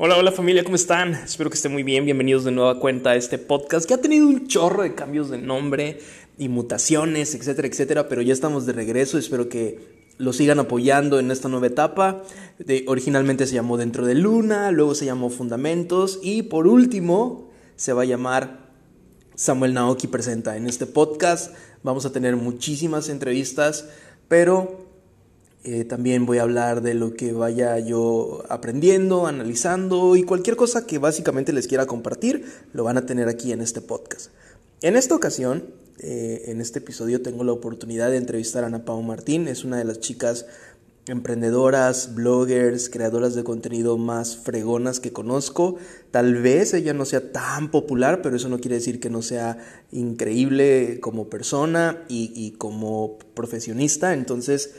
Hola, hola familia, ¿cómo están? Espero que estén muy bien. Bienvenidos de nueva cuenta a este podcast que ha tenido un chorro de cambios de nombre y mutaciones, etcétera, etcétera, pero ya estamos de regreso. Espero que lo sigan apoyando en esta nueva etapa. Originalmente se llamó Dentro de Luna, luego se llamó Fundamentos y por último se va a llamar Samuel Naoki Presenta. En este podcast vamos a tener muchísimas entrevistas, pero eh, también voy a hablar de lo que vaya yo aprendiendo, analizando y cualquier cosa que básicamente les quiera compartir, lo van a tener aquí en este podcast. En esta ocasión, eh, en este episodio, tengo la oportunidad de entrevistar a Ana Pau Martín. Es una de las chicas emprendedoras, bloggers, creadoras de contenido más fregonas que conozco. Tal vez ella no sea tan popular, pero eso no quiere decir que no sea increíble como persona y, y como profesionista. Entonces,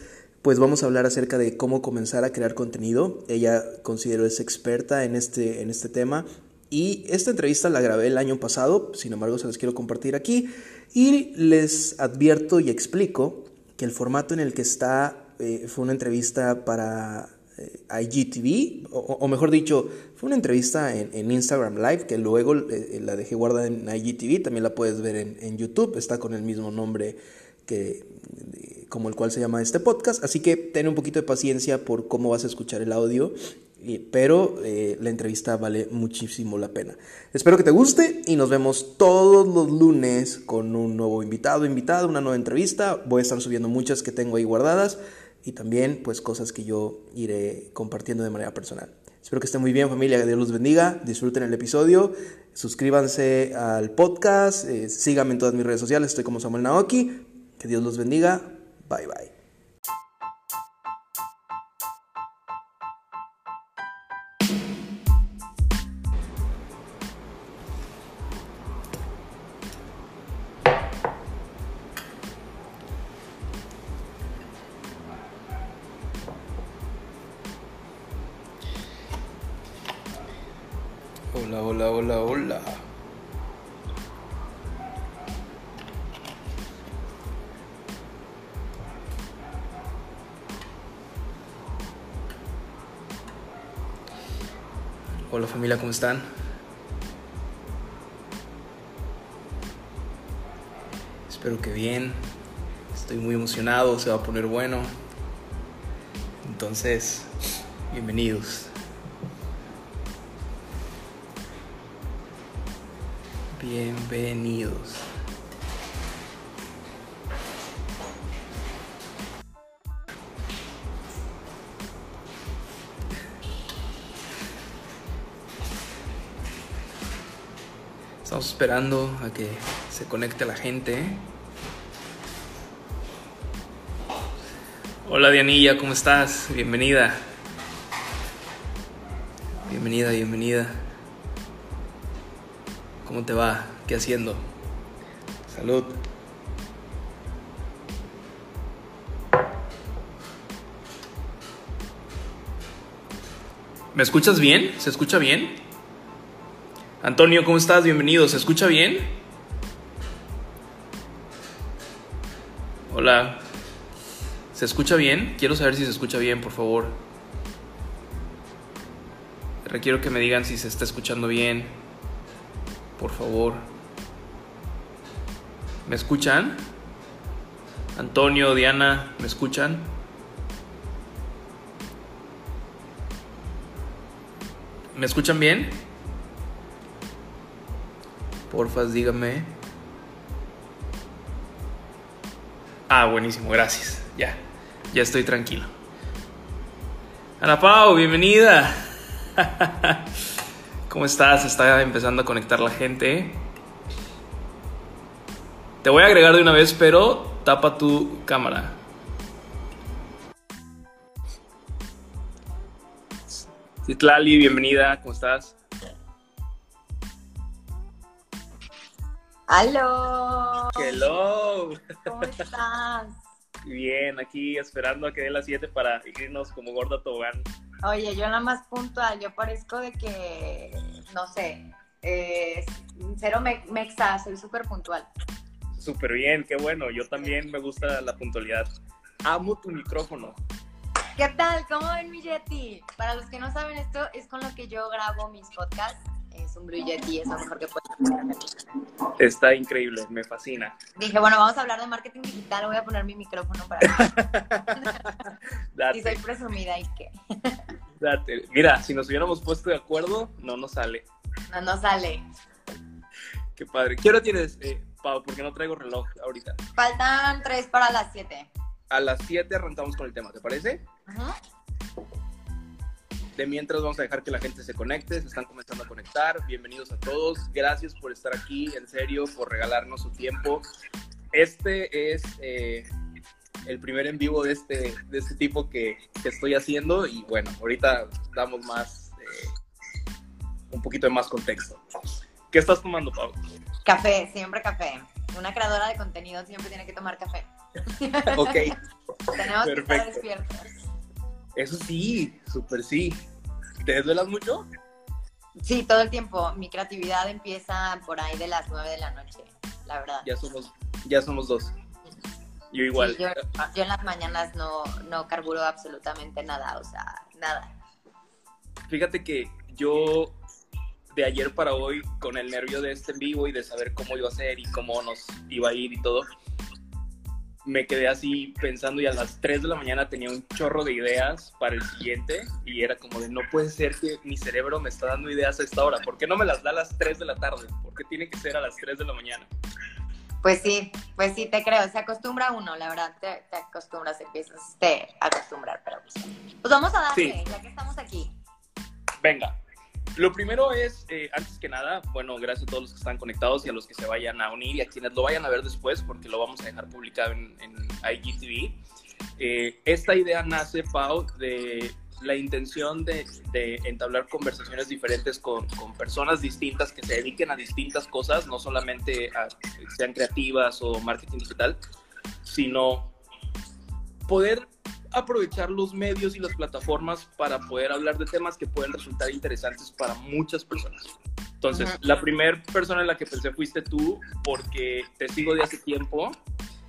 pues vamos a hablar acerca de cómo comenzar a crear contenido. Ella considero es experta en este, en este tema y esta entrevista la grabé el año pasado, sin embargo se las quiero compartir aquí y les advierto y explico que el formato en el que está eh, fue una entrevista para eh, IGTV, o, mejor dicho, fue una entrevista en, Instagram Live que luego eh, la dejé guardada en IGTV, también la puedes ver en, en YouTube, está con el mismo nombre que como el cual se llama este podcast. Así que ten un poquito de paciencia por cómo vas a escuchar el audio, pero eh, la entrevista vale muchísimo la pena. Espero que te guste y nos vemos todos los lunes con un nuevo invitado, invitada, una nueva entrevista. Voy a estar subiendo muchas que tengo ahí guardadas y también pues cosas que yo iré compartiendo de manera personal. Espero que estén muy bien familia, que Dios los bendiga, disfruten el episodio, suscríbanse al podcast, eh, síganme en todas mis redes sociales, estoy como Samuel Naoki, que Dios los bendiga, Bye bye. ¿Cómo están? Espero que bien. Estoy muy emocionado, se va a poner bueno. Entonces, bienvenidos. Bienvenidos. Estamos esperando a que se conecte la gente. Hola Dianilla, ¿cómo estás? Bienvenida. Bienvenida, bienvenida. ¿Cómo te va? ¿Qué haciendo? Salud. ¿Me escuchas bien? ¿Se escucha bien? Antonio, ¿cómo estás? Bienvenido. ¿Se escucha bien? Hola. ¿Se escucha bien? Quiero saber si se escucha bien, por favor. Requiero que me digan si se está escuchando bien. Por favor. ¿Me escuchan? Antonio, Diana, ¿me escuchan? ¿Me escuchan bien? Porfas, dígame. Ah, buenísimo, gracias. Ya, ya estoy tranquilo. Ana Pau, bienvenida. ¿Cómo estás? Está empezando a conectar la gente. Te voy a agregar de una vez, pero tapa tu cámara. Citlali, bienvenida, ¿cómo estás? ¡Aló! ¡Hello! ¿Cómo estás? Bien, aquí esperando a que dé las 7 para irnos como gorda tobogán. Oye, yo nada más puntual, yo parezco de que, no sé, eh, cero me, mexa, soy súper puntual. Súper bien, qué bueno, yo también me gusta la puntualidad. Amo tu micrófono. ¿Qué tal? ¿Cómo ven mi Yeti? Para los que no saben esto, es con lo que yo grabo mis podcasts. Es un Blue Yeti, es lo mejor que puedo Está increíble, me fascina. Dije, bueno, vamos a hablar de marketing digital, voy a poner mi micrófono para... Y soy presumida y qué. Date. Mira, si nos hubiéramos puesto de acuerdo, no nos sale. No, no sale. Qué padre. ¿Qué hora tienes, eh, Pau? Porque no traigo reloj ahorita. Faltan tres para las siete. A las 7 arrancamos con el tema, ¿te parece? Ajá. De mientras vamos a dejar que la gente se conecte, se están comenzando a conectar. Bienvenidos a todos. Gracias por estar aquí, en serio, por regalarnos su tiempo. Este es eh, el primer en vivo de este, de este tipo que, que estoy haciendo y bueno, ahorita damos más, eh, un poquito de más contexto. ¿Qué estás tomando, Pau? Café, siempre café. Una creadora de contenido siempre tiene que tomar café. Ok, Tenemos que estar Perfecto. despiertos. eso sí, súper sí. ¿Te desvelas mucho? Sí, todo el tiempo. Mi creatividad empieza por ahí de las nueve de la noche, la verdad. Ya somos, ya somos dos. Yo igual. Sí, yo, yo en las mañanas no, no carburo absolutamente nada, o sea, nada. Fíjate que yo de ayer para hoy, con el nervio de este en vivo y de saber cómo iba a ser y cómo nos iba a ir y todo, me quedé así pensando y a las 3 de la mañana tenía un chorro de ideas para el siguiente y era como de no puede ser que mi cerebro me está dando ideas a esta hora, ¿por qué no me las da a las 3 de la tarde? ¿Por qué tiene que ser a las 3 de la mañana? Pues sí, pues sí, te creo. Se acostumbra uno, la verdad, te, te acostumbras, empiezas a acostumbrar, pero pues, pues vamos a darle, Sí. ya que estamos aquí. Venga. Lo primero es, eh, antes que nada, bueno, gracias a todos los que están conectados y a los que se vayan a unir y a quienes lo vayan a ver después, porque lo vamos a dejar publicado en, en IGTV. Eh, esta idea nace, Pau, de la intención de, de entablar conversaciones diferentes con, con personas distintas que se dediquen a distintas cosas, no solamente a, sean creativas o marketing digital, sino poder aprovechar los medios y las plataformas para poder hablar de temas que pueden resultar interesantes para muchas personas. Entonces, Ujú. la primera persona en la que pensé fuiste tú, porque te sigo de hace tiempo.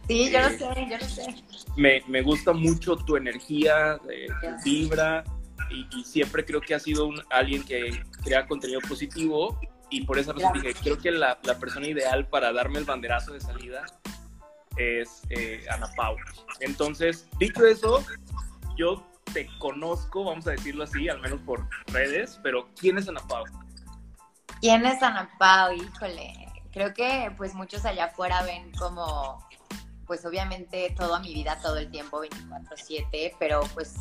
Sí, yo lo Eh, sé, yo lo sé. Me, me gusta mucho tu energía, eh, tu vibra, y, y siempre creo que has sido un, alguien que crea contenido positivo. Y por esa razón dije, creo que la, la persona ideal para darme el banderazo de salida es eh, Ana Pau. Entonces, dicho eso, yo te conozco, vamos a decirlo así, al menos por redes, pero ¿quién es Ana Pau? ¿Quién es Ana Pau? Híjole, creo que pues muchos allá afuera ven como, pues obviamente toda mi vida, todo el tiempo, 24/7, pero pues,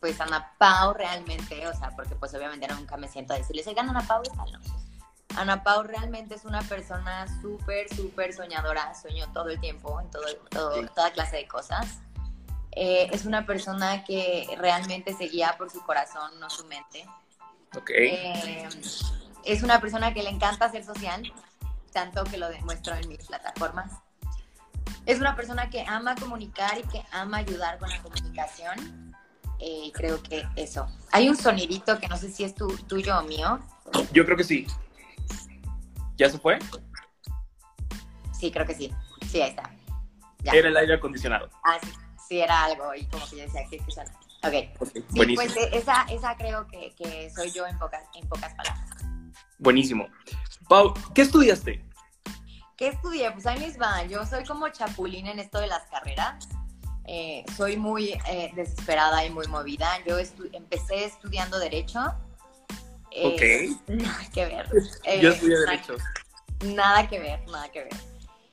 pues Ana Pau realmente, o sea, porque pues obviamente nunca me siento a decirles, oigan, Ana Pau es tal. Ana Pau realmente es una persona súper, súper soñadora, sueño todo el tiempo, en todo, todo- Sí. toda clase de cosas. Eh, es una persona que realmente se guía por su corazón, no su mente. Ok. Eh, es una persona que le encanta ser social, tanto que lo demuestro en mis plataformas. Es una persona que ama comunicar y que ama ayudar con la comunicación. Eh, creo que eso. Hay un sonidito que no sé si es tu- tuyo o mío. Yo creo que sí. ¿Ya se fue? Sí, creo que sí. Sí, ahí está. Ya. Era el aire acondicionado. Ah, sí, sí, era algo y como que yo decía, ¿qué, qué suena? Ok. Ok, Sí, Buenísimo. pues esa, esa creo que, que soy yo en pocas, en pocas palabras. Buenísimo. Pau, ¿qué estudiaste? ¿Qué estudié? Pues ahí les va. Yo soy como chapulín en esto de las carreras. Eh, soy muy eh, desesperada y muy movida. Yo estu- empecé estudiando Derecho. Eh, Nada que ver. Eh, Yo estudié nada- Derecho. Nada que ver, nada que ver.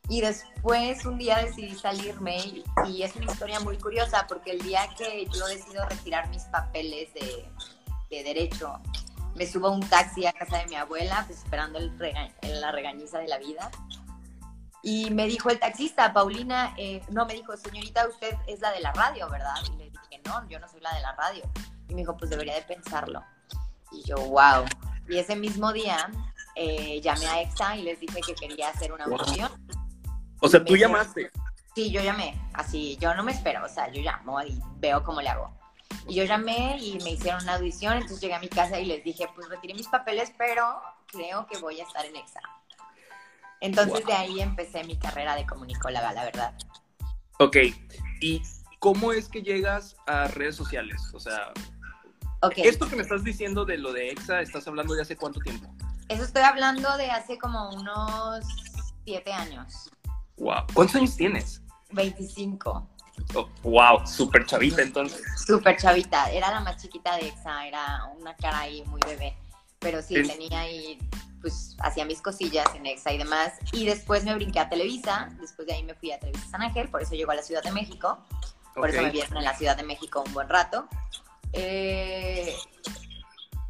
Y después un día decidí salirme y, y es una historia muy curiosa porque el día que yo decido retirar mis papeles de, de derecho, me subo a un taxi a casa de mi abuela, pues esperando el rega- la regañiza de la vida. Y me dijo el taxista, Paulina, eh, no, me dijo, señorita, usted es la de la radio, ¿verdad? Y le dije, no, yo no soy la de la radio. Y me dijo, pues debería de pensarlo. Y yo, wow. Y ese mismo día eh, llamé a EXA y les dije que quería hacer una Wow. audición. O sea, tú llamaste. Sí, yo llamé, así, yo no me espero, o sea, yo llamo y veo cómo le hago. Y yo llamé y me hicieron una audición, entonces llegué a mi casa y les dije, pues retiré mis papeles, pero creo que voy a estar en EXA. Entonces Wow. de ahí empecé mi carrera de comunicóloga, la verdad. Ok. ¿Y ¿cómo es que llegas a redes sociales? O sea, esto que me estás diciendo de lo de EXA, ¿estás hablando de hace cuánto tiempo? Eso estoy hablando de hace como unos siete años. Wow. ¿Cuántos años tienes? 25. wow, súper chavita entonces. Súper chavita. Era la más chiquita de EXA, era una cara ahí muy bebé. Pero sí, tenía ahí, pues hacía mis cosillas en EXA y demás. Y después me brinqué a Televisa. Después de ahí me fui a Televisa San Ángel, por eso llegó a la Ciudad de México. Por eso me vieron en la Ciudad de México un buen rato. Eh,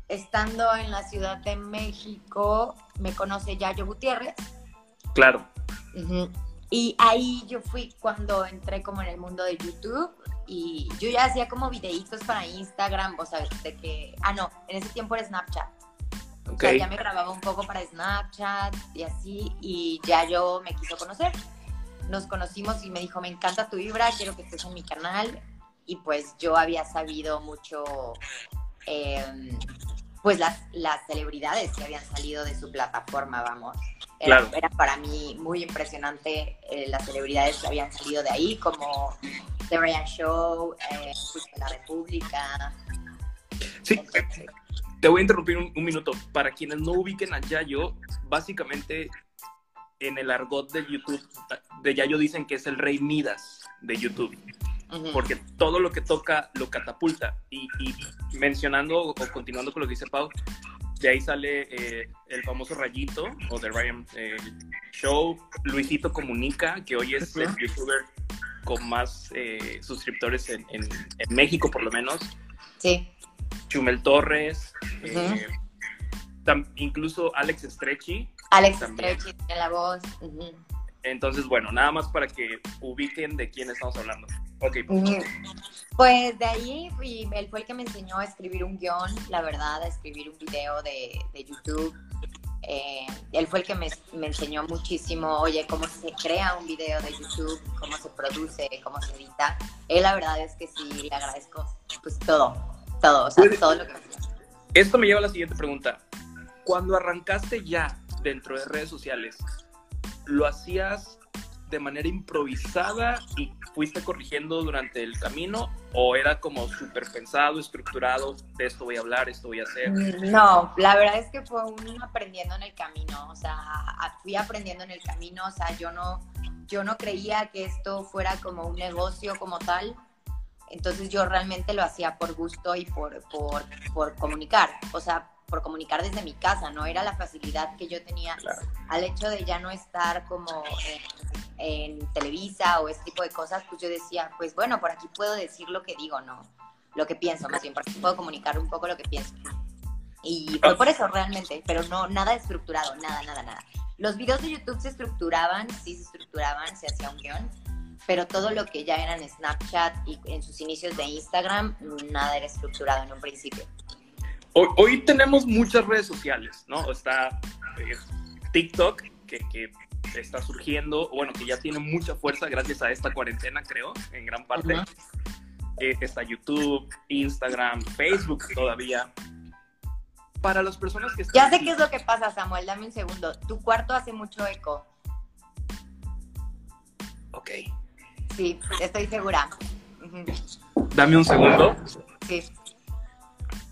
estando en la Ciudad de México, me conoce Yayo Gutiérrez. Claro. Y ahí yo fui cuando entré como en el mundo de YouTube y yo ya hacía como videitos para Instagram, o sea, de que, ah, no, en ese tiempo era Snapchat. O sea, ya me grababa un poco para Snapchat y así, y ya yo me quiso conocer. Nos conocimos y me dijo, me encanta tu vibra, quiero que estés en mi canal. Y pues yo había sabido mucho, em, pues las, las celebridades que habían salido de su plataforma, vamos. Era, para mí muy impresionante eh, las celebridades que habían salido de ahí, como The Ryan Show, eh, La República. Sí, te voy a interrumpir un, minuto. Para quienes no ubiquen a Yayo, básicamente en el argot de YouTube, de Yayo dicen que es el rey Midas de YouTube. Porque todo lo que toca lo catapulta. Y, y mencionando o continuando con lo que dice Pau, de ahí sale eh, el famoso Rayito o The Ryan eh, Show. Luisito Comunica, que hoy es el youtuber con más eh, suscriptores en, México, por lo menos. Sí. Chumel Torres. incluso Alex Stretchy. Alex Stretchy tiene la voz. Entonces, bueno, nada más para que ubiquen de quién estamos hablando. Ok. Pues de ahí él fue el que me enseñó a escribir un guion, la verdad, a escribir un video de, YouTube. Eh, él fue el que me, enseñó muchísimo, oye, cómo se crea un video de YouTube, cómo se produce, cómo se edita. Él la verdad es que sí, le agradezco pues todo, todo, o sea, todo lo que me Esto me lleva a la siguiente pregunta. Cuando arrancaste ya dentro de redes sociales, ¿lo hacías de manera improvisada y fuiste corrigiendo durante el camino o era como súper pensado, estructurado, de esto voy a hablar, esto voy a hacer? Mm, no, la verdad es que fue un aprendiendo en el camino, o sea, fui aprendiendo en el camino, o sea, yo no, yo no creía que esto fuera como un negocio como tal, entonces yo realmente lo hacía por gusto y por, por, por comunicar, o sea, por comunicar desde mi casa, ¿no? Era la facilidad que yo tenía al hecho de ya no estar como en, Televisa o ese tipo de cosas, pues yo decía, pues bueno, por aquí puedo decir lo que digo, ¿no? Lo que pienso, más bien, por aquí puedo comunicar un poco lo que pienso. Y fue por eso realmente, pero no, nada estructurado, nada, nada, nada. Los videos de YouTube se estructuraban, sí se estructuraban, se hacía un guion, pero todo lo que ya era en Snapchat y en sus inicios de Instagram, nada era estructurado en un principio. Hoy, tenemos muchas redes sociales, ¿no? Está eh, TikTok, que, está surgiendo, bueno, que ya tiene mucha fuerza gracias a esta cuarentena, creo, en gran parte. Eh, está YouTube, Instagram, Facebook todavía. Para las personas que están... Ya sé qué es lo que pasa, Samuel, dame un segundo. Tu cuarto hace mucho eco. Ok. Sí, estoy segura. Dame un segundo. Sí.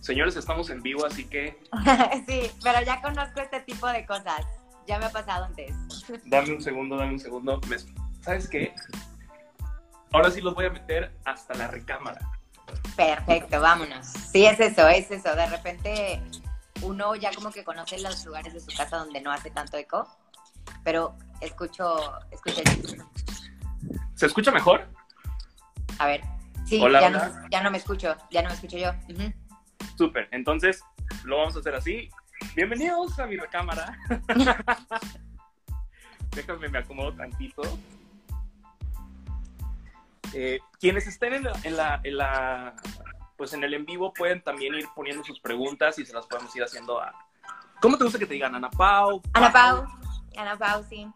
Señores, estamos en vivo, así que... sí, pero ya conozco este tipo de cosas. Ya me ha pasado antes. dame un segundo, dame un segundo. ¿Sabes qué? Ahora sí los voy a meter hasta la recámara. Perfecto, vámonos. Sí, es eso, es eso. De repente uno ya como que conoce los lugares de su casa donde no hace tanto eco, pero escucho, escucho ¿Se escucha mejor? A ver, sí, ya, No, ya no me escucho, ya no me escucho yo. Súper, entonces lo vamos a hacer así. Bienvenidos a mi recámara. Déjame, me acomodo tantito. Eh, quienes estén en la, en la, pues en el en vivo pueden también ir poniendo sus preguntas y se las podemos ir haciendo a... ¿Cómo te gusta que te digan? Ana Pau. Ana Pau. Ana Pau, sí.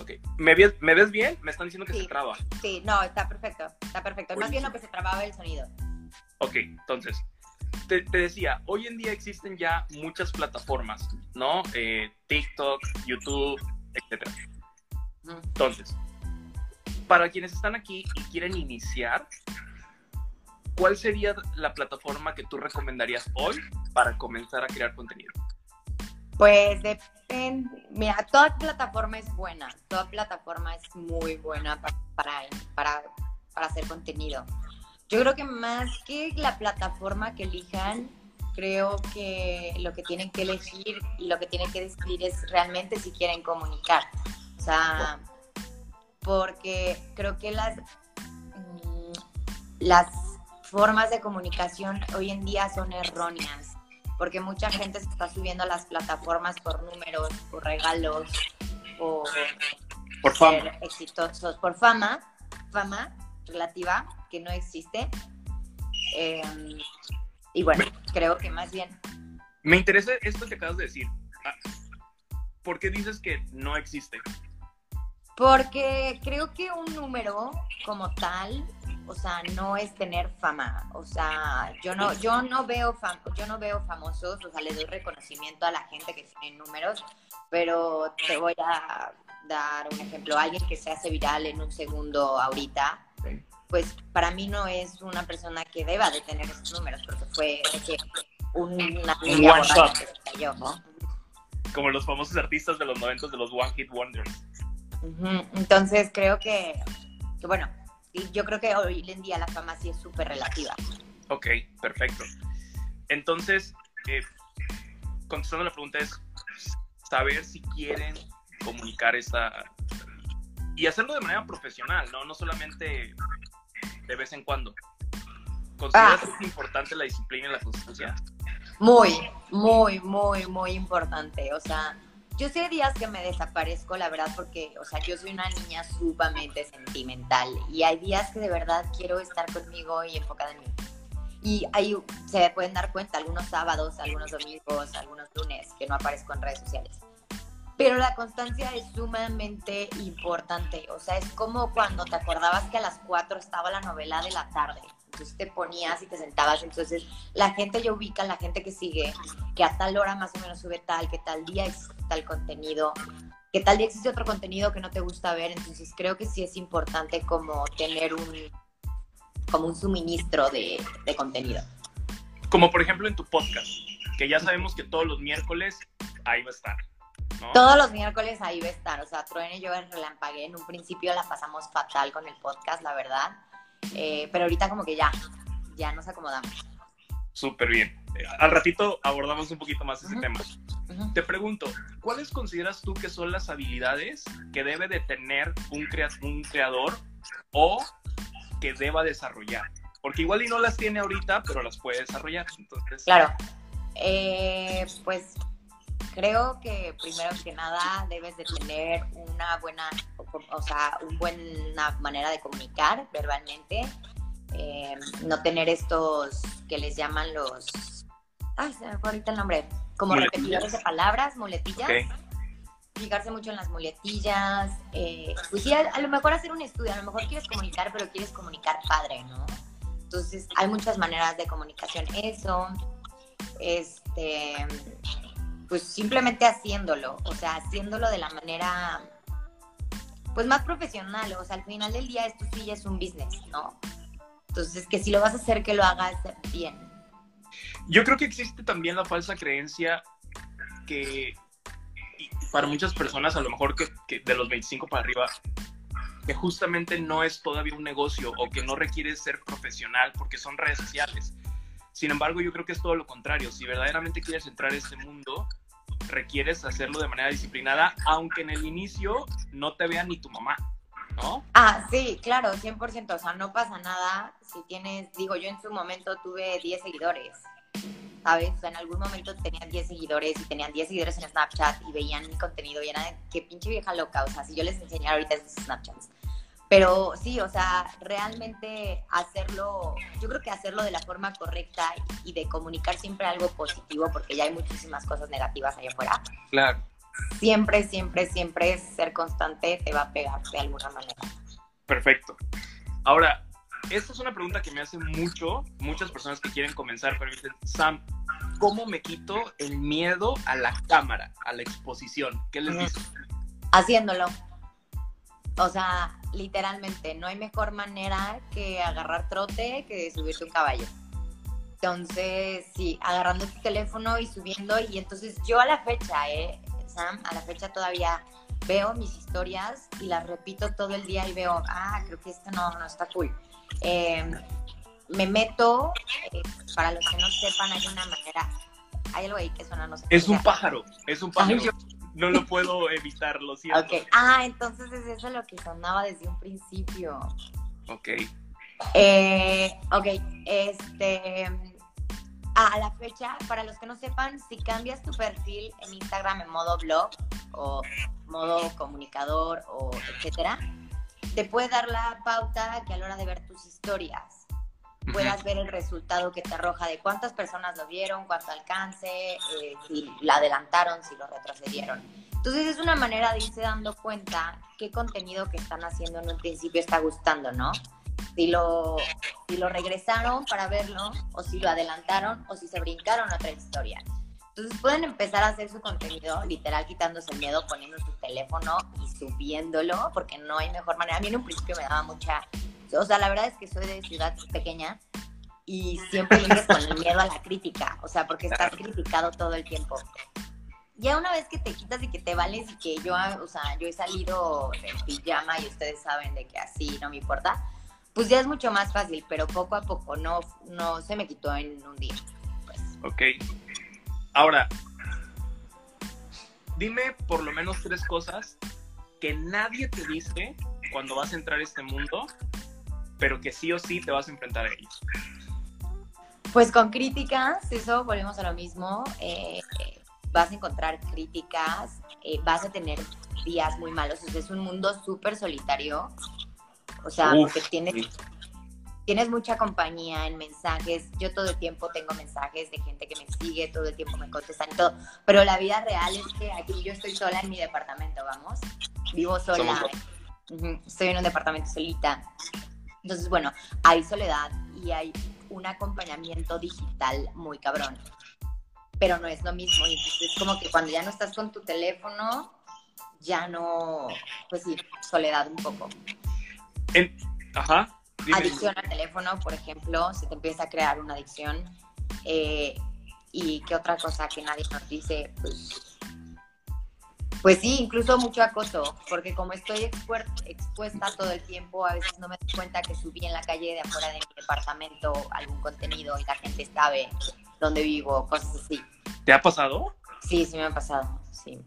Ok. ¿Me, ves, ¿Me ves bien? Me están diciendo que se traba. Sí, no, está perfecto. Está perfecto. Más bien lo que se trababa el sonido. Ok, entonces, te, decía, hoy en día existen ya muchas plataformas, ¿no? Eh, TikTok, YouTube, etc. Entonces, para quienes están aquí y quieren iniciar, ¿cuál sería la plataforma que tú recomendarías hoy para comenzar a crear contenido? Pues depende, mira, toda plataforma es buena, toda plataforma es muy buena para, para, para, hacer contenido. Yo creo que más que la plataforma que elijan, creo que lo que tienen que elegir y lo que tienen que decidir es realmente si quieren comunicar. O sea, porque creo que las, mm, las formas de comunicación hoy en día son erróneas, porque mucha gente se está subiendo a las plataformas por números, por regalos, por, por fama. exitosos, por fama, fama relativa que no existe. Em, y bueno, creo que más bien. Me interesa esto que acabas de decir. Ah, ¿Por qué dices que no existe? Porque creo que un número como tal o sea, no es tener fama, o sea, yo no, yo no veo fam yo no veo famosos, o sea, le doy reconocimiento a la gente que tiene números, pero te voy a dar un ejemplo, alguien que se hace viral en un segundo ahorita, pues para mí no es una persona que deba de tener esos números, porque fue una un one shot. Como los famosos artistas de los noventos de los One Hit Wonders. Entonces creo que, que bueno, y yo creo que hoy en día la fama sí es súper relativa. Ok, perfecto. Entonces, eh, contestando la pregunta es saber si quieren comunicar esa... Y hacerlo de manera profesional, ¿no? No solamente de vez en cuando. ¿Consideras ah. que es importante la disciplina y la constancia? Muy, muy, muy, muy importante. O sea, yo sé días que me desaparezco, la verdad, porque, o sea, yo soy una niña sumamente sentimental y hay días que de verdad quiero estar conmigo y enfocada en mí. Y ahí se pueden dar cuenta algunos sábados, algunos domingos, algunos lunes que no aparezco en redes sociales. Pero la constancia es sumamente importante. O sea, es como cuando te acordabas que a las 4 estaba la novela de la tarde entonces te ponías y te sentabas. Entonces la gente ya ubica, la gente que sigue, que a tal hora más o menos sube tal, que tal día existe tal contenido, que tal día existe otro contenido que no te gusta ver. Entonces creo que sí es importante como tener un, como un suministro de, de contenido. Como por ejemplo en tu podcast, que ya sabemos que todos los miércoles ahí va a estar. Todos los miércoles ahí va a estar. O sea, Truene y yo en Relampagué en un principio la pasamos fatal con el podcast, la verdad. Eh, pero ahorita como que ya, ya nos acomodamos. Súper bien. Eh, al ratito abordamos un poquito más ese tema. Te pregunto, ¿cuáles consideras tú que son las habilidades que debe de tener un, un creador o que deba desarrollar? Porque igual y no las tiene ahorita, pero las puede desarrollar. Entonces... Claro. Eh, pues creo que primero que nada debes de tener una buena, o sea, una buena manera de comunicar verbalmente, eh, no tener estos que les llaman los, ay, se me fue ahorita el nombre, como repetidores de palabras, muletillas. Fijarse mucho en las muletillas. Eh, pues sí, a, lo mejor hacer un estudio, a lo mejor quieres comunicar, pero quieres comunicar padre, ¿no? Entonces, hay muchas maneras de comunicación. Eso, este, pues simplemente haciéndolo, o sea, haciéndolo de la manera pues más profesional, o sea, al final del día esto sí es un business, ¿no? Entonces, que si lo vas a hacer, que lo hagas bien. Yo creo que existe también la falsa creencia que para muchas personas, a lo mejor que, que de los 25 para arriba, que justamente no es todavía un negocio o que no requiere ser profesional porque son redes sociales. Sin embargo, yo creo que es todo lo contrario. Si verdaderamente quieres entrar a este mundo, requieres hacerlo de manera disciplinada, aunque en el inicio no te vea ni tu mamá, ¿no? Ah, sí, claro, 100%. O sea, no pasa nada si tienes, digo, yo en su momento tuve 10 seguidores, ¿sabes? O sea, en algún momento tenían 10 seguidores y tenían 10 seguidores en Snapchat y veían mi contenido y era de, qué pinche vieja loca. O sea, si yo les enseñara ahorita esos Snapchats pero sí, o sea, realmente hacerlo, yo creo que hacerlo de la forma correcta y de comunicar siempre algo positivo, porque ya hay muchísimas cosas negativas allá afuera. Claro. Siempre, siempre, siempre ser constante te va a pegar de alguna manera. Perfecto. Ahora, esta es una pregunta que me hacen mucho, muchas personas que quieren comenzar, pero dicen, Sam, ¿cómo me quito el miedo a la cámara, a la exposición? ¿Qué les dices? Haciéndolo O sea, literalmente, no hay mejor manera que agarrar trote que subirte un caballo. Entonces, sí, agarrando tu teléfono y subiendo. Y entonces yo a la fecha, ¿eh? Sam, a la fecha todavía veo mis historias y las repito todo el día y veo, ah, creo que esta no, no está cool. Em, me meto, eh, para los que no sepan, hay una manera, hay algo ahí que suena, no sé. Es un pájaro, es un pájaro. No lo puedo evitar, lo siento. Okay. Ah, entonces es eso lo que sonaba desde un principio. Ok. Eh, ok, este a la fecha, para los que no sepan, si cambias tu perfil en Instagram en modo blog o modo comunicador o etcétera, te puede dar la pauta que a la hora de ver tus historias puedas ver el resultado que te arroja de cuántas personas lo vieron, cuánto alcance, eh, si la adelantaron, si lo retrocedieron. Entonces es una manera de irse dando cuenta qué contenido que están haciendo en un principio está gustando, ¿no? si lo, si lo regresaron para verlo, o si lo adelantaron, o si se brincaron otra historia. Entonces pueden empezar a hacer su contenido, literal quitándose el miedo, poniendo su teléfono y subiéndolo, porque no hay mejor manera. A mí en un principio me daba mucha... O sea, la verdad es que soy de ciudad pequeña y siempre vienes con el miedo a la crítica, o sea, porque estás criticado todo el tiempo. Ya una vez que te quitas y que te vales y que yo, o sea, yo he salido en pijama y ustedes saben de que así no me importa, pues ya es mucho más fácil, pero poco a poco no, no se me quitó en un día. Pues. Ok. Ahora, dime por lo menos tres cosas que nadie te dice cuando vas a entrar a este mundo, pero que sí o sí te vas a enfrentar a ellos. Pues con críticas, eso volvemos a lo mismo. Eh, vas a encontrar críticas, eh, vas a tener días muy malos. es un mundo súper solitario o sea, porque tienes, tienes mucha compañía en mensajes. Yo todo el tiempo tengo mensajes de gente que me sigue, todo el tiempo me contestan y todo. Pero la vida real es que aquí yo estoy sola en mi departamento, vamos. Vivo sola. Estoy en un departamento solita. Entonces, bueno, hay soledad y hay un acompañamiento digital muy cabrón. Pero no es lo mismo. Y entonces es como que cuando ya no estás con tu teléfono, ya no, pues sí, soledad un poco. Ajá. adicción al teléfono, por ejemplo, se te empieza a crear una adicción. Eh, y qué otra cosa que nadie nos dice, pues, pues sí, incluso mucho acoso, porque como estoy expuesta todo el tiempo, a veces no me doy cuenta que subí en la calle de afuera de mi departamento algún contenido y la gente sabe dónde vivo, cosas así. ¿Te ha pasado? Sí, sí me ha pasado, sí.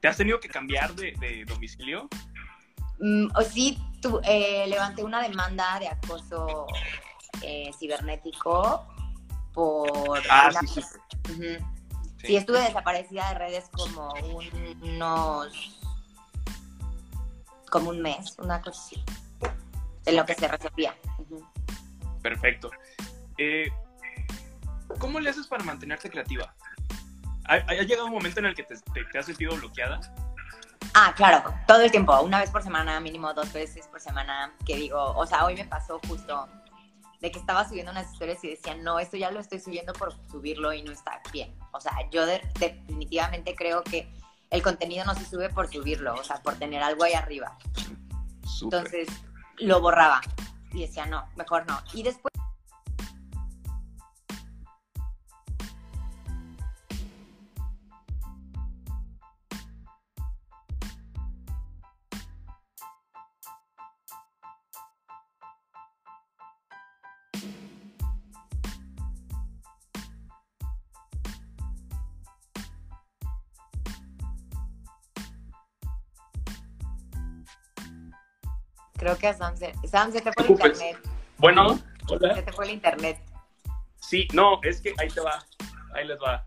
¿Te has tenido que cambiar de, domicilio? Mm, o sí, eh, levanté una demanda de acoso eh, cibernético por... Ah, sí, sí. Estuve desaparecida de redes como unos... como un mes, una cosa así, de lo que se resolvía. Perfecto. Eh, ¿Cómo le haces para mantenerte creativa? ¿Ha, llegado un momento en el que te has sentido bloqueada? Ah, claro, todo el tiempo, una vez por semana, mínimo dos veces por semana, que digo, o sea, hoy me pasó justo de que estaba subiendo unas historias y decía, no, esto ya lo estoy subiendo por subirlo y no está bien. O sea, yo definitivamente creo que el contenido no se sube por subirlo, o sea, por tener algo ahí arriba. Entonces, lo borraba y decía, no, mejor no. Y después Creo que a Sam se, Sam, se te fue el internet. Bueno, hola. Se te fue el internet. Sí, no, es que ahí te va, ahí les va.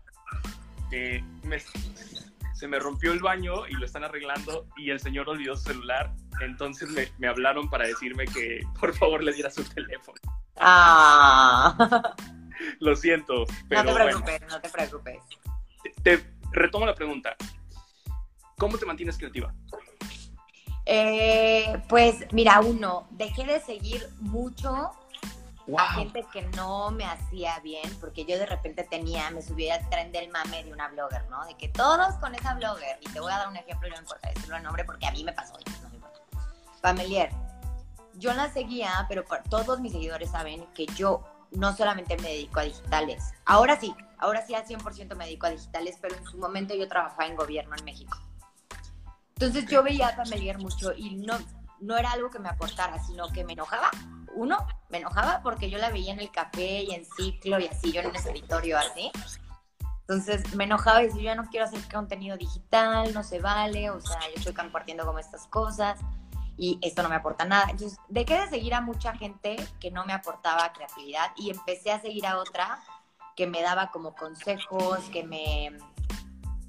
se me rompió el baño y lo están arreglando y el señor olvidó su celular. Entonces me, me hablaron para decirme que por favor le diera su teléfono. Ah. Lo siento. Pero no te preocupes, no te preocupes. te retomo la pregunta. ¿Cómo te mantienes creativa? Eh, pues mira, uno, dejé de seguir mucho a gente que no me hacía bien, porque yo de repente tenía, me subía al tren del mame de una blogger, ¿no? De que todos con esa blogger, y te voy a dar un ejemplo, no me importa decirlo el nombre porque a mí me pasó, no me importa. Familiar. Yo la seguía, pero todos mis seguidores saben que yo no solamente me dedico a digitales. Ahora sí, ahora sí al 100% me dedico a digitales, pero en su momento yo trabajaba en gobierno en México. Entonces yo veía a Familiar mucho y no, no era algo que me aportara, sino que me enojaba. Uno, me enojaba porque yo la veía en el café y en ciclo y así, yo en un escritorio así. Entonces me enojaba y decía, yo no quiero hacer contenido digital, no se vale, o sea, yo estoy compartiendo como estas cosas y esto no me aporta nada. Entonces dejé de seguir a mucha gente que no me aportaba creatividad y empecé a seguir a otra que me daba como consejos, que me,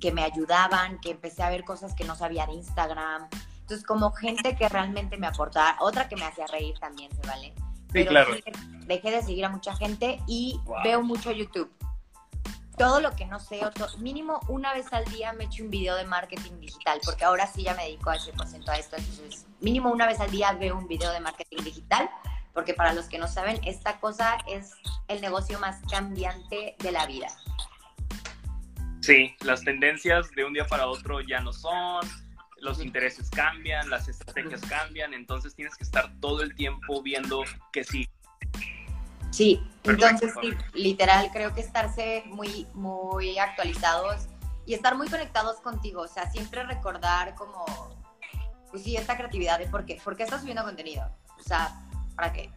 que me ayudaban, que empecé a ver cosas que no sabía de Instagram. Entonces, como gente que realmente me aportaba, otra que me hacía reír también, ¿se vale? Sí, claro. dejé de seguir a mucha gente y veo mucho YouTube. Todo lo que no sé, mínimo una vez al día me echo un video de marketing digital, porque ahora sí ya me dedico al 100% a esto. Entonces, mínimo una vez al día veo un video de marketing digital, porque para los que no saben, esta cosa es el negocio más cambiante de la vida. Sí, las tendencias de un día para otro ya no son, los intereses cambian, las estrategias cambian, entonces tienes que estar todo el tiempo viendo que sí. Sí, entonces sí, literal, creo que estarse muy, muy actualizados y estar muy conectados contigo, o sea, siempre recordar como, pues sí, esta creatividad de por qué, por qué estás subiendo contenido, o sea, ¿para qué?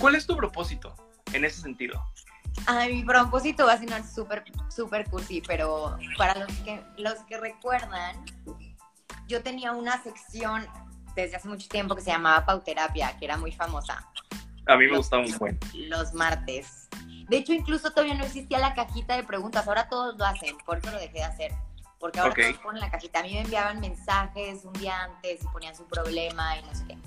¿Cuál es tu propósito en ese sentido? Ay, mi propósito va a sonar súper, súper cursi, pero para los que, los que recuerdan, yo tenía una sección desde hace mucho tiempo que se llamaba Pauterapia, que era muy famosa. A mí me gustaba un buen. Los martes. De hecho, incluso todavía no existía la cajita de preguntas. Ahora todos lo hacen, por eso lo dejé de hacer. Porque ahora todos ponen la cajita. A mí me enviaban mensajes un día antes y ponían su problema y no sé qué.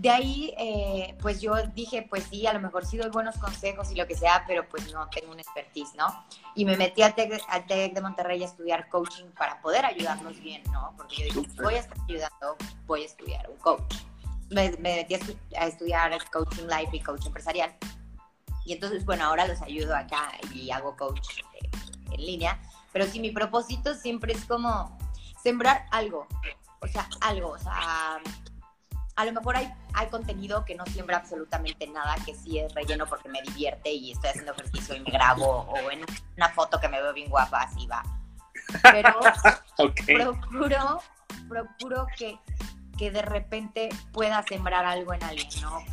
De ahí, eh, pues yo dije, pues sí, a lo mejor sí doy buenos consejos y lo que sea, pero pues no tengo un expertise, ¿no? Y me metí al TEC, de Monterrey a estudiar coaching para poder ayudarnos bien, ¿no? Porque yo dije, voy a estar ayudando, voy a estudiar un coach. Me, metí a, estudiar coaching life y coaching empresarial. Y entonces, bueno, ahora los ayudo acá y hago coach en línea. Pero sí, mi propósito siempre es como sembrar algo. O sea, algo. O sea, a lo mejor hay, hay contenido que no siembra absolutamente nada, que sí es relleno porque me divierte y estoy haciendo ejercicio y me grabo, o en una foto que me veo bien guapa, así va. Pero procuro, procuro que, que de repente pueda sembrar algo en alguien, ¿no?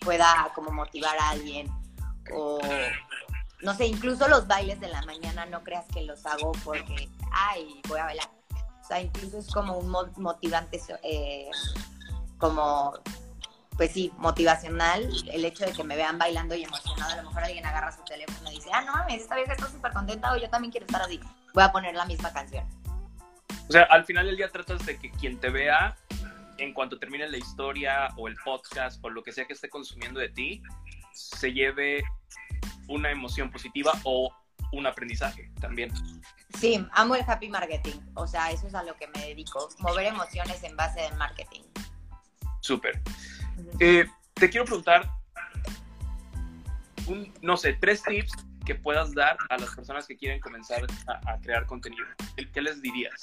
Pueda como motivar a alguien, o no sé, incluso los bailes de la mañana no creas que los hago porque, ay, voy a bailar. O sea, incluso es como un motivante eh, como, pues sí, motivacional, el hecho de que me vean bailando y emocionado, a lo mejor alguien agarra su teléfono y dice, ah, no mames, esta vieja está súper contenta o yo también quiero estar así, voy a poner la misma canción. O sea, al final del día tratas de que quien te vea, en cuanto termine la historia o el podcast o lo que sea que esté consumiendo de ti, se lleve una emoción positiva o un aprendizaje también. Sí, amo el happy marketing, o sea, eso es a lo que me dedico, mover emociones en base del marketing. Súper. Eh, te quiero preguntar, no sé, tres tips que puedas dar a las personas que quieren comenzar a, crear contenido. ¿Qué les dirías?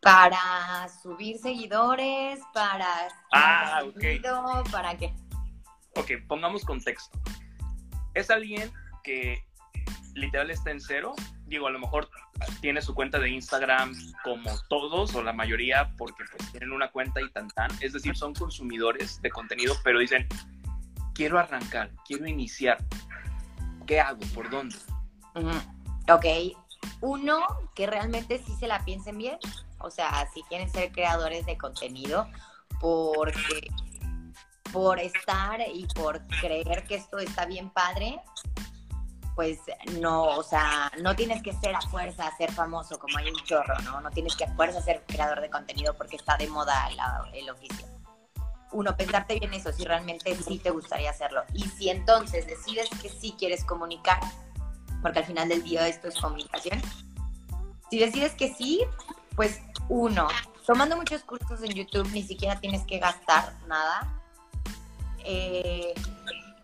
Para subir seguidores, para... Ah, ok. ¿Para qué? Ok, pongamos contexto. Es alguien que literal está en cero. Digo, a lo mejor tiene su cuenta de Instagram como todos o la mayoría porque pues tienen una cuenta y tan tan. Es decir, son consumidores de contenido, pero dicen, quiero arrancar, quiero iniciar. ¿Qué hago? ¿Por dónde? Ok. Uno, que realmente sí se la piensen bien. O sea, si quieren ser creadores de contenido, porque por estar y por creer que esto está bien padre, pues no, o sea, no tienes que ser a fuerza ser famoso como hay un chorro, ¿no? No tienes que a fuerza ser creador de contenido porque está de moda el oficio. Uno, pensarte bien eso, si realmente sí te gustaría hacerlo. Y si entonces decides que sí quieres comunicar, porque al final del día esto es comunicación, si decides que sí, pues uno, tomando muchos cursos en YouTube, ni siquiera tienes que gastar nada. Eh,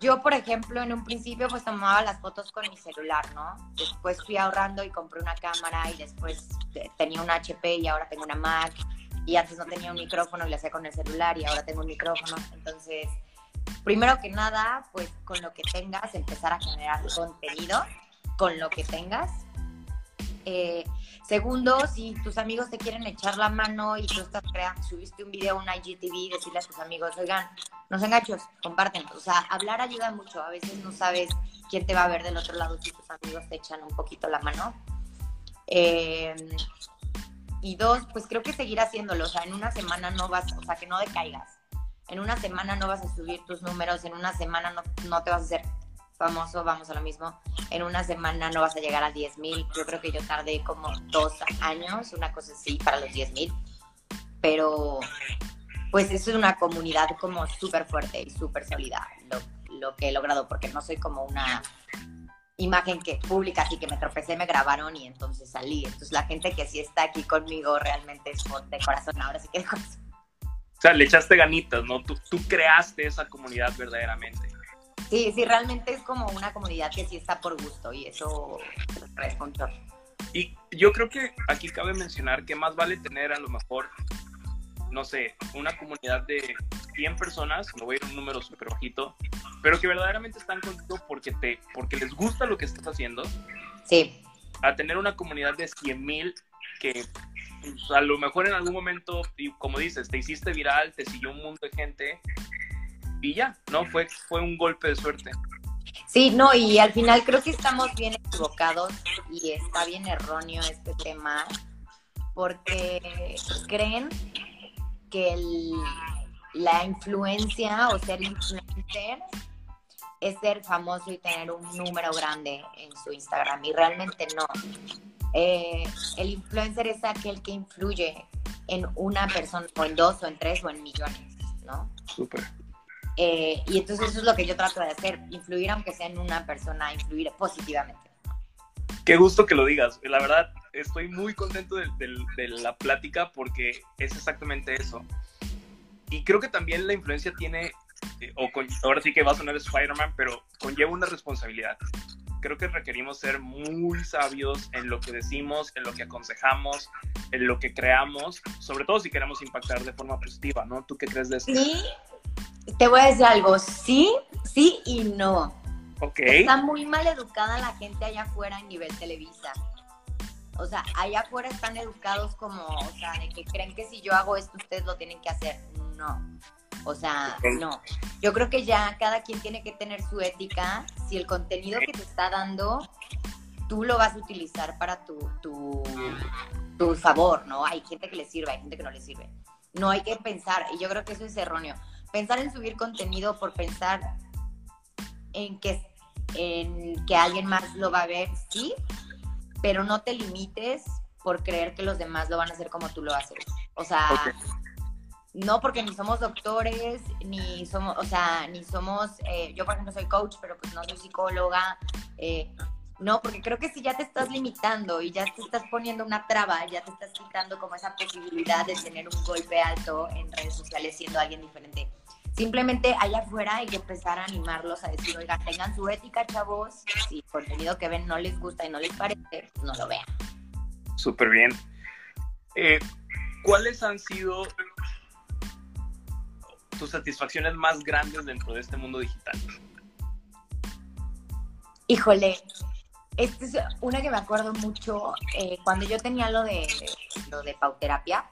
yo, por ejemplo, en un principio pues tomaba las fotos con mi celular, ¿no? Después fui ahorrando y compré una cámara y después tenía un HP y ahora tengo una Mac y antes no tenía un micrófono y lo hacía con el celular y ahora tengo un micrófono. Entonces, primero que nada, pues con lo que tengas, empezar a generar contenido con lo que tengas. Eh, segundo, si tus amigos te quieren echar la mano y tú estás creando, subiste un video, un IGTV, decirle a tus amigos, oigan, no sean gachos, comparten. O sea, hablar ayuda mucho. A veces no sabes quién te va a ver del otro lado si tus amigos te echan un poquito la mano. Eh, y dos, pues creo que seguir haciéndolo. O sea, en una semana no vas, o sea, que no decaigas. En una semana no vas a subir tus números, en una semana no, no te vas a hacer famoso, vamos a lo mismo. En una semana no vas a llegar a 10 mil. Yo creo que yo tardé como dos años, una cosa así, para los 10 mil. Pero pues eso es una comunidad como súper fuerte y súper sólida, lo, lo, que he logrado, porque no soy como una imagen que pública, así que me tropecé, me grabaron y entonces salí. Entonces la gente que sí está aquí conmigo realmente es de corazón, ahora sí que de corazón. O sea, le echaste ganitas, ¿no? Tú, tú creaste esa comunidad verdaderamente. Sí, sí, realmente es como una comunidad que sí está por gusto y eso responde. Y yo creo que aquí cabe mencionar que más vale tener a lo mejor, no sé, una comunidad de 100 personas, me voy a ir un número súper bajito, pero que verdaderamente están contigo porque, te, porque les gusta lo que estás haciendo. Sí. A tener una comunidad de 100 mil que pues, a lo mejor en algún momento, y como dices, te hiciste viral, te siguió un mundo de gente y ya, ¿no? Fue, fue un golpe de suerte. Sí, no, y al final creo que estamos bien equivocados y está bien erróneo este tema porque creen que el, la influencia o ser influencer es ser famoso y tener un número grande en su Instagram y realmente no. Eh, el influencer es aquel que influye en una persona o en dos o en tres o en millones, ¿no? Súper. Eh, y entonces eso es lo que yo trato de hacer, influir aunque sea en una persona, influir positivamente. Qué gusto que lo digas. La verdad, estoy muy contento de, de, de la plática porque es exactamente eso. Y creo que también la influencia tiene, eh, o con, ahora sí que va a sonar Spider-Man, pero conlleva una responsabilidad. Creo que requerimos ser muy sabios en lo que decimos, en lo que aconsejamos, en lo que creamos, sobre todo si queremos impactar de forma positiva, ¿no? ¿Tú qué crees de eso? Sí, te voy a decir algo, sí, sí y no. Ok. Está muy mal educada la gente allá afuera en nivel Televisa. O sea, allá afuera están educados como, o sea, de que creen que si yo hago esto, ustedes lo tienen que hacer. No. O sea, okay. no. Yo creo que ya cada quien tiene que tener su ética. Si el contenido que te está dando, tú lo vas a utilizar para tu, tu, tu favor, ¿no? Hay gente que le sirve, hay gente que no le sirve. No hay que pensar, y yo creo que eso es erróneo. Pensar en subir contenido por pensar en que, en que alguien más lo va a ver, sí, pero no te limites por creer que los demás lo van a hacer como tú lo haces. O sea, okay. no porque ni somos doctores, ni somos, o sea, ni somos, eh, yo por ejemplo soy coach, pero pues no soy psicóloga, eh, no, porque creo que si ya te estás limitando y ya te estás poniendo una traba, ya te estás quitando como esa posibilidad de tener un golpe alto en redes sociales siendo alguien diferente. Simplemente allá afuera hay que empezar a animarlos a decir, oiga, tengan su ética, chavos. Si el contenido que ven no les gusta y no les parece, pues no lo vean. Súper bien. Eh, ¿Cuáles han sido tus satisfacciones más grandes dentro de este mundo digital? Híjole, esta es una que me acuerdo mucho. Eh, cuando yo tenía lo de, lo de pauterapia,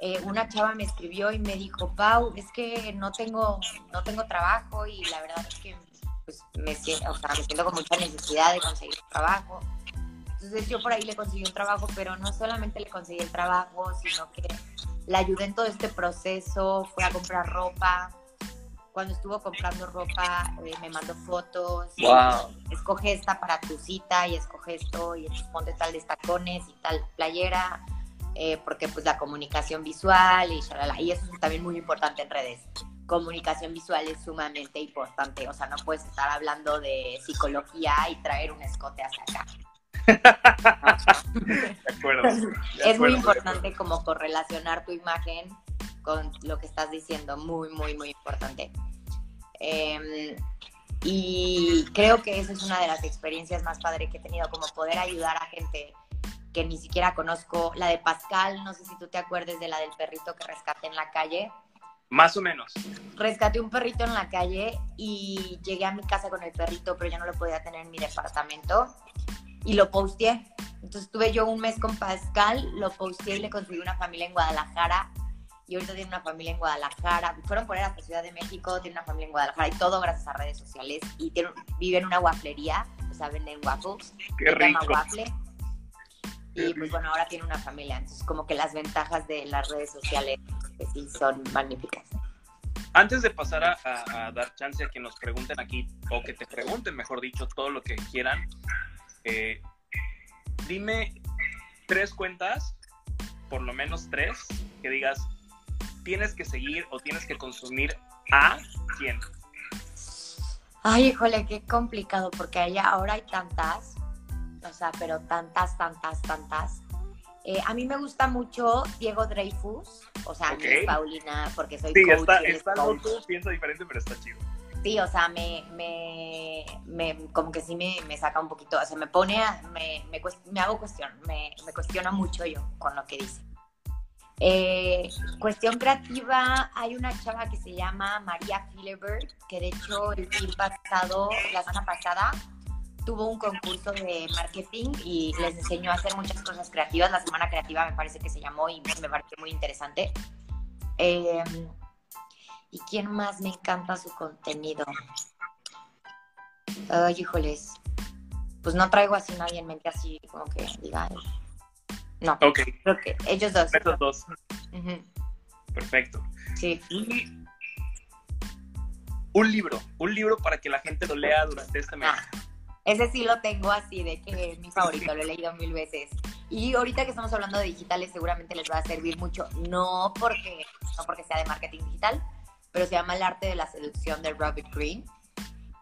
eh, una chava me escribió y me dijo, Pau, es que no tengo, no tengo trabajo y la verdad es que pues, me, siento, o sea, me siento con mucha necesidad de conseguir trabajo. Entonces yo por ahí le conseguí un trabajo, pero no solamente le conseguí el trabajo, sino que la ayudé en todo este proceso, fue a comprar ropa. Cuando estuvo comprando ropa, eh, me mandó fotos. Wow. Escoge esta para tu cita y escoge esto y ponte tal de tacones y tal playera eh, porque pues la comunicación visual y shalala, y eso es también muy importante en redes. Comunicación visual es sumamente importante, o sea, no puedes estar hablando de psicología y traer un escote hacia acá. de acuerdo, de acuerdo, es muy importante como correlacionar tu imagen con lo que estás diciendo, muy, muy, muy importante. Eh, y creo que esa es una de las experiencias más padres que he tenido, como poder ayudar a gente que ni siquiera conozco. La de Pascal, no sé si tú te acuerdes de la del perrito que rescaté en la calle. Más o menos. Rescaté un perrito en la calle y llegué a mi casa con el perrito, pero ya no lo podía tener en mi departamento. Y lo posteé. Entonces tuve yo un mes con Pascal, lo posteé y le conseguí una familia en Guadalajara. Y ahorita tiene una familia en Guadalajara. Fueron por él hasta Ciudad de México, tiene una familia en Guadalajara y todo gracias a redes sociales. Y tiene, vive en una wafflería, o sea, venden waffles. Qué rico. Waffle. Y pues bueno, ahora tiene una familia. Entonces como que las ventajas de las redes sociales pues, sí son magníficas. Antes de pasar a, a- a dar chance a que nos pregunten aquí, o que te pregunten, mejor dicho, todo lo que quieran, eh, dime tres cuentas, por lo menos tres, que digas, tienes que seguir o tienes que consumir a quién. Ay, híjole, qué complicado, porque allá ahora hay tantas, o sea, pero tantas, tantas, tantas. Eh, a mí me gusta mucho Diego Dreyfus, o sea, a mí Ok. Paulina, porque soy Sí, coach. está, está coach. loco, piensa diferente, pero está chido. Sí, o sea, me, me, me- como que sí me, me saca un poquito, o sea, me pone, a- me, me, hago cuestión, me, me cuestiono mucho yo con lo que dice. Eh, cuestión creativa, hay una chava que se llama María Filebert, que de hecho el fin pasado, la semana pasada, tuvo un concurso de marketing y les enseñó a hacer muchas cosas creativas. La semana creativa me parece que se llamó y me pareció muy interesante. Eh, ¿Y quién más me encanta su contenido? Ay, híjoles. Pues no traigo así nadie en mente así como que diga. No, Ok, creo que ellos dos. dos. Perfecto. Sí. Y un libro, un libro para que la gente lo lea durante este mes. Ah, ese sí lo tengo así, de que es mi favorito, lo he leído mil veces. Y ahorita que estamos hablando de digitales, seguramente les va a servir mucho, no porque, no porque sea de marketing digital, pero se llama El arte de la seducción de Robert Greene.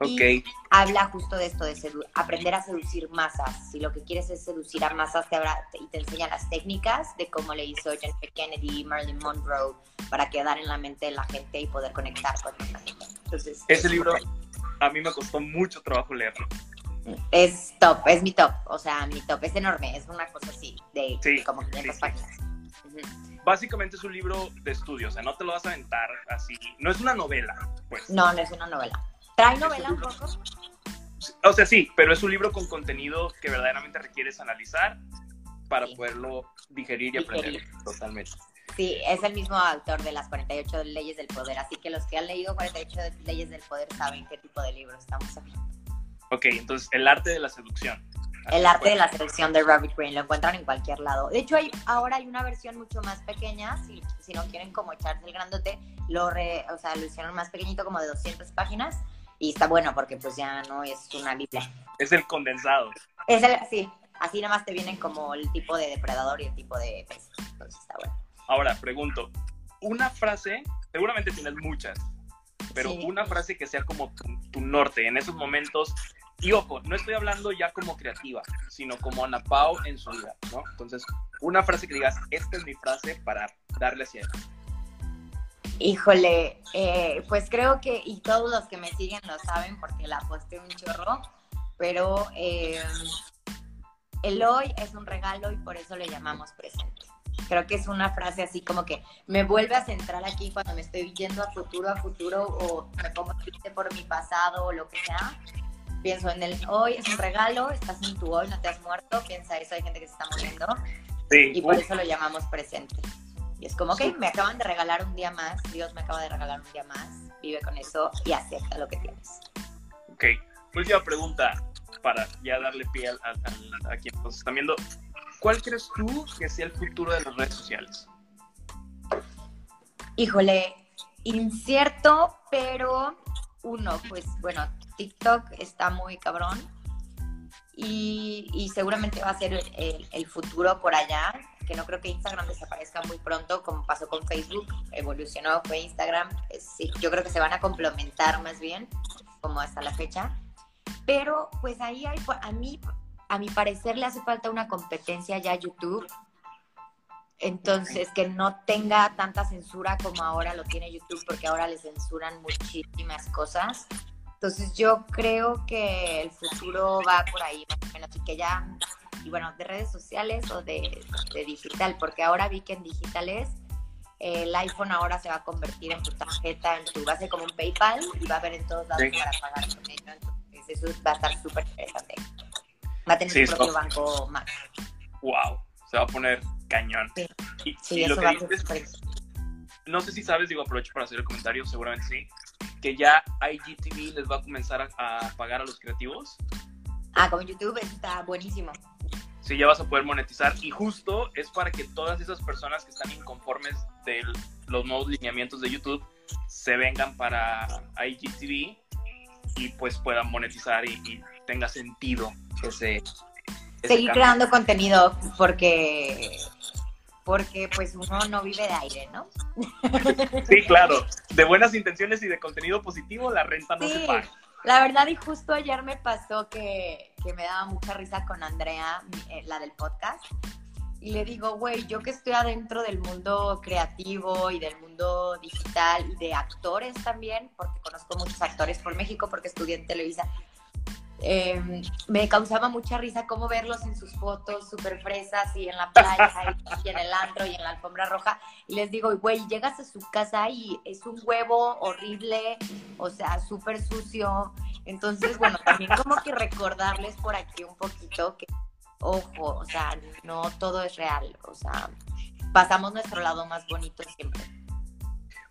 Ok, habla justo de esto, de aprender a seducir masas. Si lo que quieres es seducir a masas, te habla y te enseña las técnicas de cómo le hizo John F. Kennedy, Marilyn Monroe, para quedar en la mente de la gente y poder conectar con la gente. Entonces, ese libro a mí me costó mucho trabajo leerlo. Es top, es mi top. O sea, mi top es enorme, es una cosa así, de Sí, como 500 sí, páginas. Básicamente es un libro de estudio, o sea, no te lo vas a aventar así. No es una novela, pues. No, no es una novela. ¿Trae novela un poco? O sea, sí, pero es un libro con contenido que verdaderamente requieres analizar para Sí. poderlo digerir y aprender. Totalmente. Sí, es el mismo autor de las 48 leyes del poder, así que los que han leído 48 leyes del poder saben qué tipo de libro estamos hablando. Ok, entonces, el arte de la seducción. Así El arte de la seducción de Robert Greene lo encuentran en cualquier lado. De hecho, hay, ahora hay una versión mucho más pequeña, si, si no quieren como echarse el grandote, lo, re- o sea, lo hicieron más pequeñito, como de 200 páginas, y está bueno porque pues ya no es una biblia. Es el condensado. Es el, sí, así nada más te vienen como el tipo de depredador y el tipo de pez. Entonces está bueno. Ahora, pregunto, una frase, seguramente tienes muchas, pero Sí. una frase que sea como tu, tu norte en esos momentos. Y ojo, no estoy hablando ya como creativa, sino como Ana Pao en su vida, ¿no? Entonces, una frase que digas, esta es mi frase para darle hacia adelante. Híjole, eh, pues creo que, y todos los que me siguen lo saben porque la posté un chorro, pero eh, el hoy es un regalo y por eso le llamamos presente. Creo que es una frase así como que me vuelve a centrar aquí cuando me estoy yendo a futuro, a futuro, o me pongo triste por mi pasado o lo que sea. Pienso en el hoy, es un regalo, estás en tu hoy, no te has muerto, piensa eso, hay gente que se está muriendo Sí, y por eso lo llamamos presente. Y es como que me acaban de regalar un día más, Dios me acaba de regalar un día más, vive con eso y acepta lo que tienes. ok. Última pregunta para ya darle pie al- al- al- a, quien nos están viendo. ¿Cuál crees tú que sea el futuro de las redes sociales? Híjole, incierto, pero uno, pues bueno, TikTok está muy cabrón y, seguramente va a ser el, futuro por allá, que no creo que Instagram desaparezca muy pronto como pasó con Facebook, evolucionó, fue Instagram, eh, sí, yo creo que se van a complementar más bien, como hasta la fecha, pero pues ahí hay, a mí, a mi parecer le hace falta una competencia ya a YouTube, entonces, que no tenga tanta censura como ahora lo tiene YouTube, porque ahora le censuran muchísimas cosas. Entonces, yo creo que el futuro va por ahí, más o menos, y que ya y bueno, de redes sociales o de, de digital, porque ahora vi que en digitales el iPhone ahora se va a convertir en tu tarjeta, en tu, va a ser como un PayPal y va a haber en todos lados Sí. para pagar con ello. Entonces eso va a estar súper interesante. Va a tener Sí, su eso- propio banco Max. Wow, se va a poner cañón. Sí. Y, Sí, y lo eso que va a ser dices, no sé si sabes, digo, aprovecho para hacer el comentario, seguramente sí, que ya IGTV les va a comenzar a, a pagar a los creativos. Ah, como YouTube, eso está buenísimo. Sí, ya vas a poder monetizar y justo es para que todas esas personas que están inconformes de los nuevos lineamientos de YouTube se vengan para IGTV y pues puedan monetizar y, y tenga sentido ese... ese Seguir cambio. creando contenido porque porque pues uno no vive de aire, ¿no? Sí, claro. De buenas intenciones y de contenido positivo, la renta no se Sí, paga. la verdad, y justo ayer me pasó que, que me daba mucha risa con Andrea, eh, la del podcast, y le digo, güey, yo que estoy adentro del mundo creativo y del mundo digital y de actores también, porque conozco muchos actores por México, porque estudié en Televisa, eh, me causaba mucha risa cómo verlos en sus fotos súper fresas y en la playa y, en el antro y en la alfombra roja. Y les digo, güey, llegas a su casa y es un huevo horrible, o sea, súper sucio. Entonces, bueno, también como que recordarles por aquí un poquito que, ojo, o sea, no todo es real, o sea, pasamos nuestro lado más bonito siempre.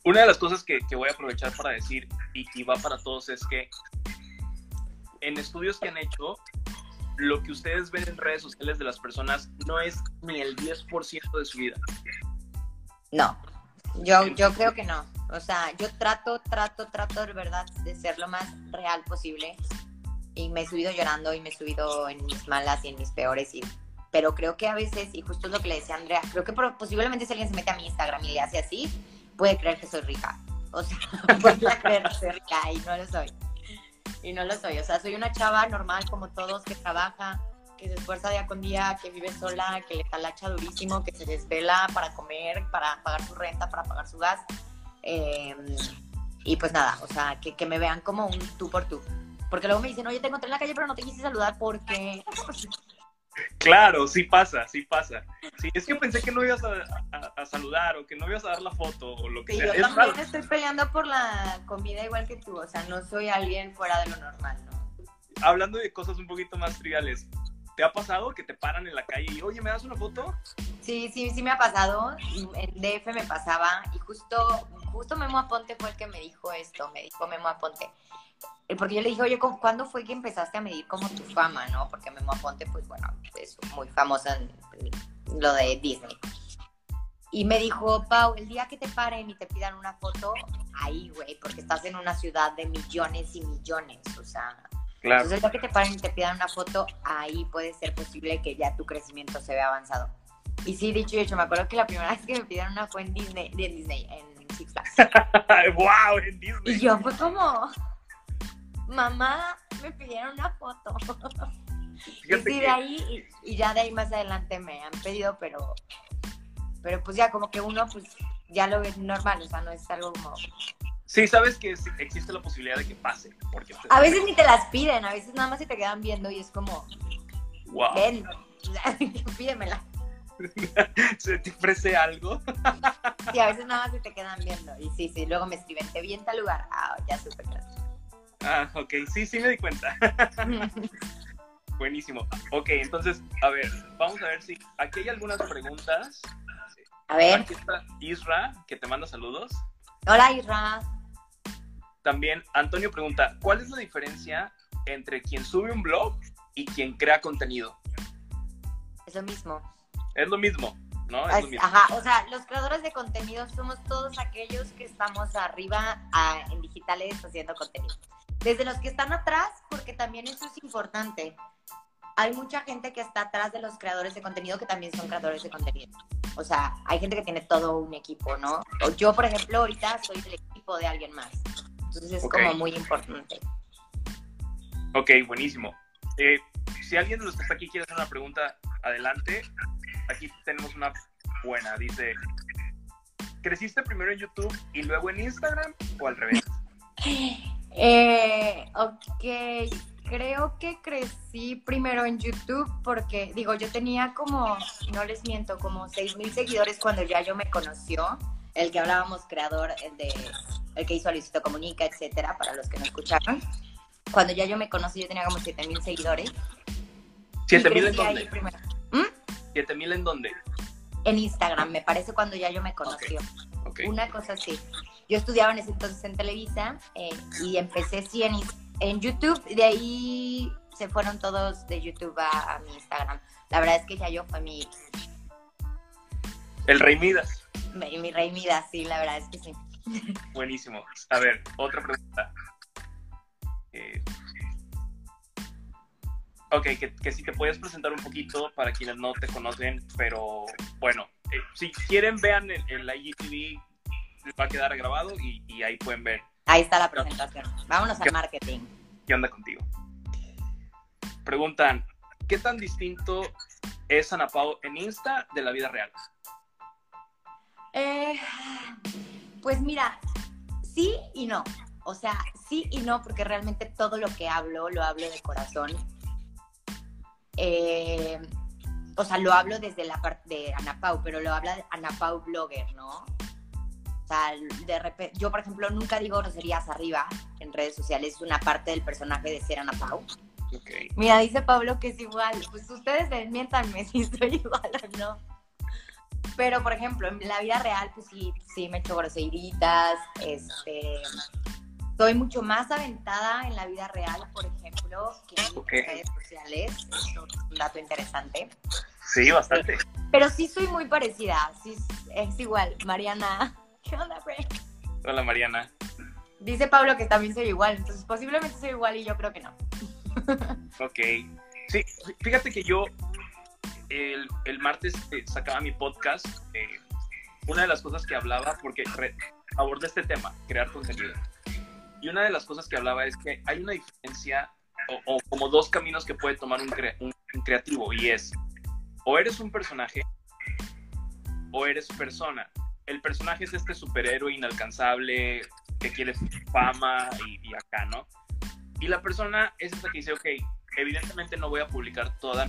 Una de las cosas que, que voy a aprovechar para decir y, y va para todos es que en estudios que han hecho, lo que ustedes ven en redes sociales de las personas no es ni el 10% de su vida. No, yo, yo creo que no. O sea, yo trato, trato, trato de verdad de ser lo más real posible. Y me he subido llorando y me he subido en mis malas y en mis peores. Y, pero creo que a veces, y justo es lo que le decía Andrea, creo que posiblemente si alguien se mete a mi Instagram y le hace así, puede creer que soy rica. O sea, puede creer que soy rica y no lo soy. Y no lo soy. O sea, soy una chava normal como todos que trabaja, que se esfuerza día con día, que vive sola, que le talacha durísimo, que se desvela para comer, para pagar su renta, para pagar su gas. Eh, y pues nada, o sea, que, que me vean como un tú por tú. Porque luego me dicen, oye, te encontré en la calle, pero no te quise saludar porque... Claro, sí pasa, sí pasa. Sí, es que pensé que no ibas a, a- a saludar o que no ibas a dar la foto o lo que Sí, sea. yo Es también raro. estoy peleando por la comida igual que tú, o sea, no soy alguien fuera de lo normal, ¿no? Hablando de cosas un poquito más triviales, ¿te ha pasado que te paran en la calle y, oye, ¿me das una foto? Sí, sí, sí me ha pasado. En DF me pasaba y justo, justo Memo Aponte fue el que me dijo esto, me dijo Memo Aponte. Eh, Porque yo le dije, oye, ¿cu- ¿cuándo fue que empezaste a medir como tu fama, no? Porque Memo Aponte, pues bueno, es muy famoso en lo de Disney. Y me dijo, Pau, el día que te paren y te pidan una foto, ahí, güey, porque estás en una ciudad de millones y millones, o sea, Claro. entonces, el día que te paren y te pidan una foto, ahí puede ser posible que ya tu crecimiento se vea avanzado. Y sí, dicho y hecho, me acuerdo que la primera vez que me pidieron una fue en Disney, en Disney, en Six Flags. ¡Wow! En Disney. Y yo fue como, mamá, me pidieron una foto. Y Fíjate sí, que- de ahí, y, y ya de ahí más adelante me han pedido, pero, pero pues ya como que uno pues ya lo ve normal, o sea, no es algo como... Sí, sabes que existe la posibilidad de que pase. Porque pues, A veces ni te las piden, a veces nada más se te quedan viendo y es como, wow, ven, pídemela. se te ofrece algo. Sí, a veces nada más se te quedan viendo. Y sí, sí, luego me escriben, te vi en tal lugar. Ah, ya supe. claro. Ah, ok, sí, sí me di cuenta. Buenísimo. Ok, entonces, a ver, vamos a ver si aquí hay algunas preguntas. A ver, Aquí está Isra, que te manda saludos. hola Isra. También Antonio pregunta, ¿cuál es la diferencia entre quien sube un blog y quien crea contenido? Es lo mismo. Es lo mismo, ¿no? Es Es- lo mismo. ajá, o sea, los creadores de contenido somos todos aquellos que estamos arriba ah, en digitales haciendo contenido. Desde los que están atrás, porque también eso es importante. Hay mucha gente que está atrás de los creadores de contenido que también son creadores de contenido. O sea, hay gente que tiene todo un equipo, ¿no? Yo, por ejemplo, ahorita soy del equipo de alguien más. Entonces es Ok. como muy importante. Ok, buenísimo. Eh, si alguien de los que está aquí quiere hacer una pregunta, adelante. Aquí tenemos una buena. Dice, ¿creciste primero en YouTube y luego en Instagram o al revés? Eh, ok. creo que crecí primero en YouTube porque, digo, yo tenía como, no les miento, como 6 mil seguidores cuando ya yo me conoció, el que hablábamos creador, el de el que hizo Luisito Comunica, etcétera, para los que no escucharon. Cuando ya yo me conocí, yo tenía como 7 mil seguidores. ¿Siete Y mil en dónde? ¿Mm? ¿Siete mil en dónde? En Instagram, me parece cuando ya yo me conoció. Ok. Una cosa así. Yo estudiaba en ese entonces en Televisa eh, y empecé sí en, en YouTube. De ahí se fueron todos de YouTube a, a mi Instagram. La verdad es que ya yo fue mi, El Rey Midas. mi, mi rey Midas, sí, la verdad es que sí. Buenísimo. A ver, otra pregunta. Eh, ok, que, que si te puedes presentar un poquito para quienes no te conocen, pero bueno, eh, si quieren vean en la IGTV, va a quedar grabado y, y ahí pueden ver Ahí está la presentación. Vámonos al marketing. qué onda contigo. Preguntan, ¿qué tan distinto es Ana Pao en Insta de la vida real? Eh, pues mira, sí y no. O sea, sí y no, porque realmente todo lo que hablo lo hablo de corazón. Eh, o sea, lo hablo desde la parte de Ana Pau, pero lo habla de Ana Pau blogger, ¿no? O sea, de repente, yo por ejemplo nunca digo groserías arriba en redes sociales, es una parte del personaje de ser Ana Pau. Mira, dice Pablo que es igual. Pues ustedes desmiéntanme si estoy igual o no. Pero, por ejemplo, en la vida real, pues sí, sí me echo groseritas. Este, soy mucho más aventada en la vida real, por ejemplo, que en las redes sociales. Eso es un dato interesante. Sí, bastante. Pero sí soy muy parecida. Sí, es igual. Mariana, ¿qué onda? Hola Mariana. Dice Pablo que también soy igual. Entonces, posiblemente soy igual y yo creo que no. Ok. Sí, fíjate que yo el, el martes eh, sacaba mi podcast. eh, una de las cosas que hablaba, porque abordé este tema, crear contenido. Y una de las cosas que hablaba es que hay una diferencia o, o como dos caminos que puede tomar un, cre- un- un creativo y es o eres un personaje o eres persona. El personaje es este superhéroe inalcanzable que quiere fama y, acá, ¿no? Y la persona es esa que dice, ok, evidentemente no voy a publicar toda